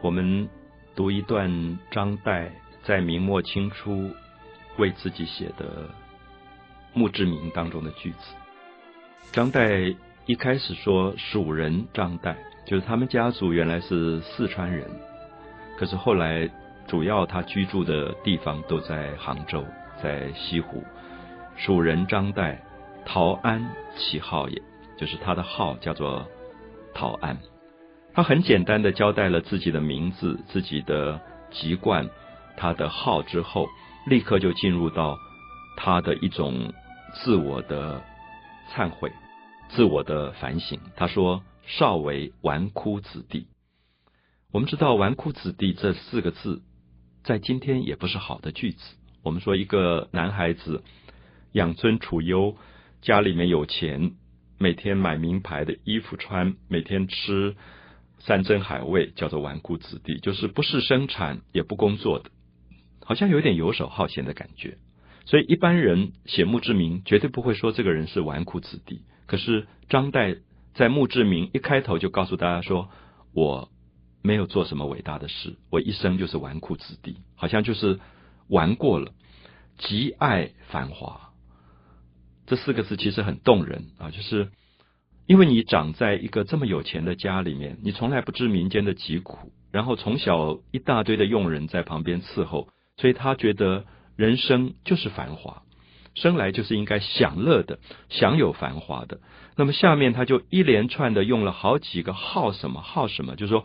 我们读一段张岱在明末清初为自己写的墓志铭当中的句子。张岱一开始说蜀人张岱，就是他们家族原来是四川人，可是后来主要他居住的地方都在杭州，在西湖。蜀人张岱，陶安其号也，就是他的号叫做陶安。他很简单的交代了自己的名字、自己的籍贯、他的号之后，立刻就进入到他的一种自我的忏悔、自我的反省。他说：“少为纨绔子弟。”我们知道“纨绔子弟”这四个字，在今天也不是好的句子。我们说一个男孩子养尊处优，家里面有钱，每天买名牌的衣服穿，每天吃。山珍海味叫做纨绔子弟，就是不是生产也不工作的，好像有点游手好闲的感觉。所以一般人写墓志铭绝对不会说这个人是纨绔子弟。可是张岱在墓志铭一开头就告诉大家说：“我没有做什么伟大的事，我一生就是纨绔子弟，好像就是玩过了，极爱繁华。”这四个字其实很动人啊，就是。因为你长在一个这么有钱的家里面，你从来不知民间的疾苦，然后从小一大堆的佣人在旁边伺候，所以他觉得人生就是繁华，生来就是应该享乐的，享有繁华的。那么下面他就一连串的用了好几个好什么好什么，就是说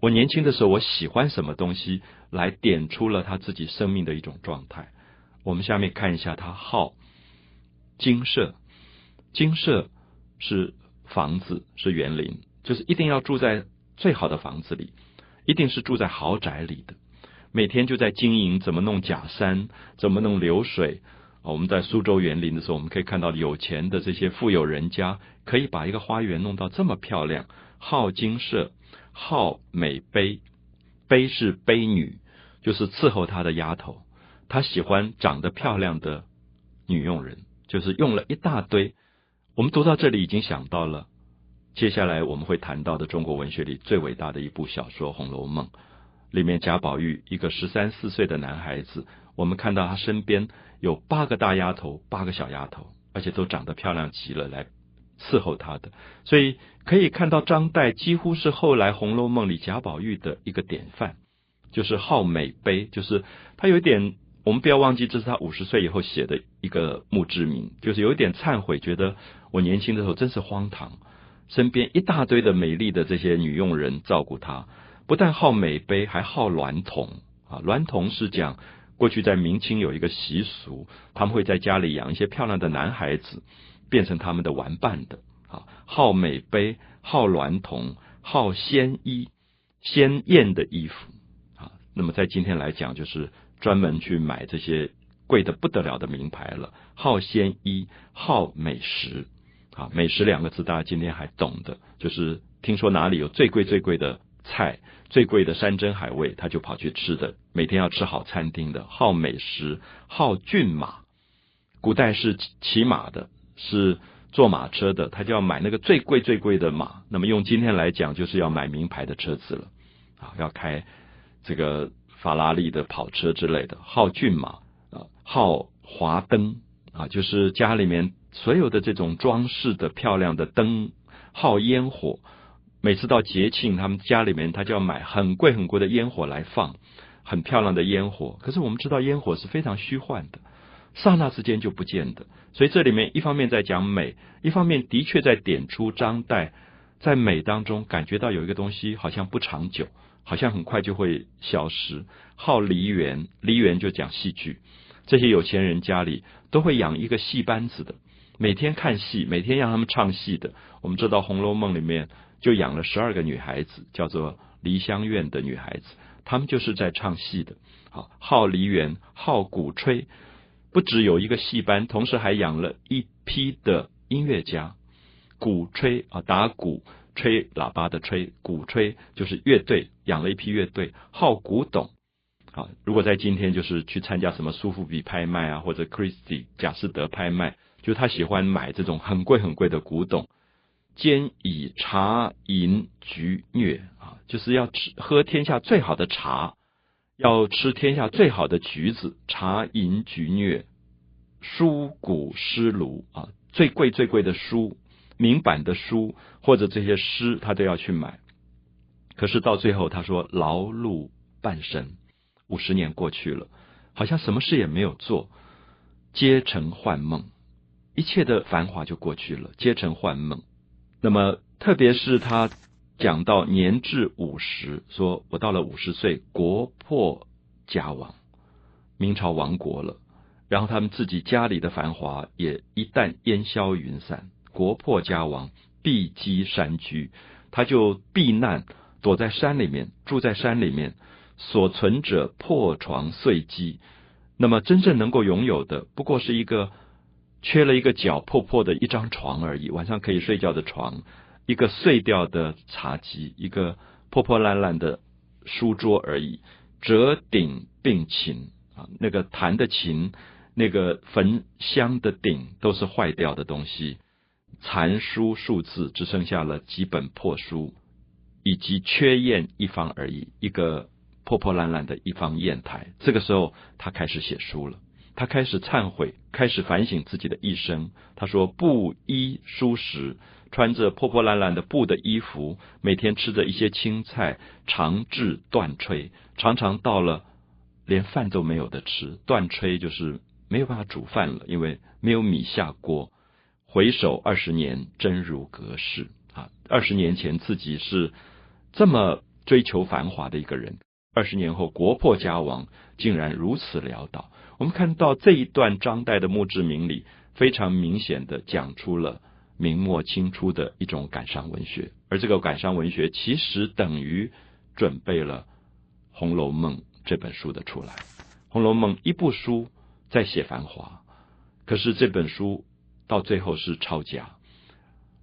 我年轻的时候我喜欢什么东西，来点出了他自己生命的一种状态。我们下面看一下他好金色，金舍。是房子，是园林，就是一定要住在最好的房子里，一定是住在豪宅里的。每天就在经营怎么弄假山，怎么弄流水。我们在苏州园林的时候，我们可以看到有钱的这些富有人家，可以把一个花园弄到这么漂亮。好金舍，好美卑，卑是卑女，就是伺候他的丫头。他喜欢长得漂亮的女佣人，就是用了一大堆。我们读到这里，已经想到了接下来我们会谈到的中国文学里最伟大的一部小说《红楼梦》里面，贾宝玉一个十三四岁的男孩子，我们看到他身边有八个大丫头，八个小丫头，而且都长得漂亮极了，来伺候他的。所以可以看到，张岱几乎是后来《红楼梦》里贾宝玉的一个典范，就是好美悲，就是他有点。我们不要忘记，这是他五十岁以后写的一个墓志铭，就是有一点忏悔，觉得我年轻的时候真是荒唐，身边一大堆的美丽的这些女佣人照顾他，不但好美杯，还好娈童啊。娈童是讲过去在明清有一个习俗，他们会在家里养一些漂亮的男孩子，变成他们的玩伴的啊。好美杯，好娈童，好鲜衣，鲜艳的衣服啊。那么在今天来讲，就是。专门去买这些贵的不得了的名牌了，好鲜衣，好美食啊！美食两个字，大家今天还懂的，就是听说哪里有最贵最贵的菜，最贵的山珍海味，他就跑去吃的，每天要吃好餐厅的，好美食，好骏马。古代是骑马的，是坐马车的，他就要买那个最贵最贵的马。那么用今天来讲，就是要买名牌的车子了啊，要开这个。法拉利的跑车之类的，好骏马啊，好华灯啊，就是家里面所有的这种装饰的漂亮的灯，好烟火。每次到节庆，他们家里面他就要买很贵很贵的烟火来放，很漂亮的烟火。可是我们知道烟火是非常虚幻的，刹那之间就不见的。所以这里面一方面在讲美，一方面的确在点出张岱在美当中感觉到有一个东西好像不长久。好像很快就会消失。好梨园，梨园就讲戏剧。这些有钱人家里都会养一个戏班子的，每天看戏，每天让他们唱戏的。我们知道《红楼梦》里面就养了十二个女孩子，叫做梨香院的女孩子，他们就是在唱戏的。好，好梨园，好鼓吹，不只有一个戏班，同时还养了一批的音乐家，鼓吹啊，打鼓。吹喇叭的吹，鼓吹就是乐队，养了一批乐队，好古董。啊，如果在今天就是去参加什么苏富比拍卖啊，或者 Christie 贾士德拍卖，就他喜欢买这种很贵很贵的古董。兼以茶饮菊虐啊，就是要吃喝天下最好的茶，要吃天下最好的橘子，茶饮菊虐，书古诗庐啊，最贵最贵的书，明版的书或者这些诗，他都要去买。可是到最后，他说劳碌半生，五十年过去了，好像什么事也没有做，皆成幻梦，一切的繁华就过去了，皆成幻梦。那么，特别是他讲到年至五十，说我到了五十岁，国破家亡，明朝亡国了，然后他们自己家里的繁华也一旦烟消云散，国破家亡，避积山居，他就避难，躲在山里面，住在山里面，所存者破床碎机，那么真正能够拥有的，不过是一个。缺了一个角，破破的一张床而已，晚上可以睡觉的床，一个碎掉的茶几，一个破破烂烂的书桌而已。折顶并琴啊，那个弹的琴，那个焚香的鼎都是坏掉的东西。残书数字，只剩下了几本破书，以及缺砚一方而已，一个破破烂烂的一方砚台。这个时候，他开始写书了。他开始忏悔，开始反省自己的一生。他说：“布衣舒适，穿着破破烂烂的布的衣服，每天吃着一些青菜，长治断炊，常常到了连饭都没有的吃。断炊就是没有办法煮饭了，因为没有米下锅。回首二十年，真如隔世啊！二十年前自己是这么追求繁华的一个人，二十年后国破家亡，竟然如此潦倒。”我们看到这一段张岱的墓志铭里，非常明显的讲出了明末清初的一种感伤文学，而这个感伤文学其实等于准备了《红楼梦》这本书的出来。《红楼梦》一部书在写繁华，可是这本书到最后是抄家，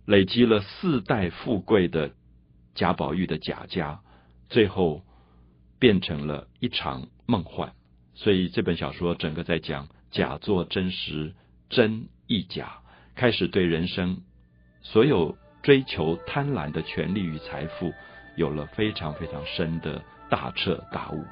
累积了四代富贵的贾宝玉的贾家，最后变成了一场梦幻。所以这本小说整个在讲假作真实，真亦假，开始对人生所有追求贪婪的权利与财富有了非常非常深的大彻大悟。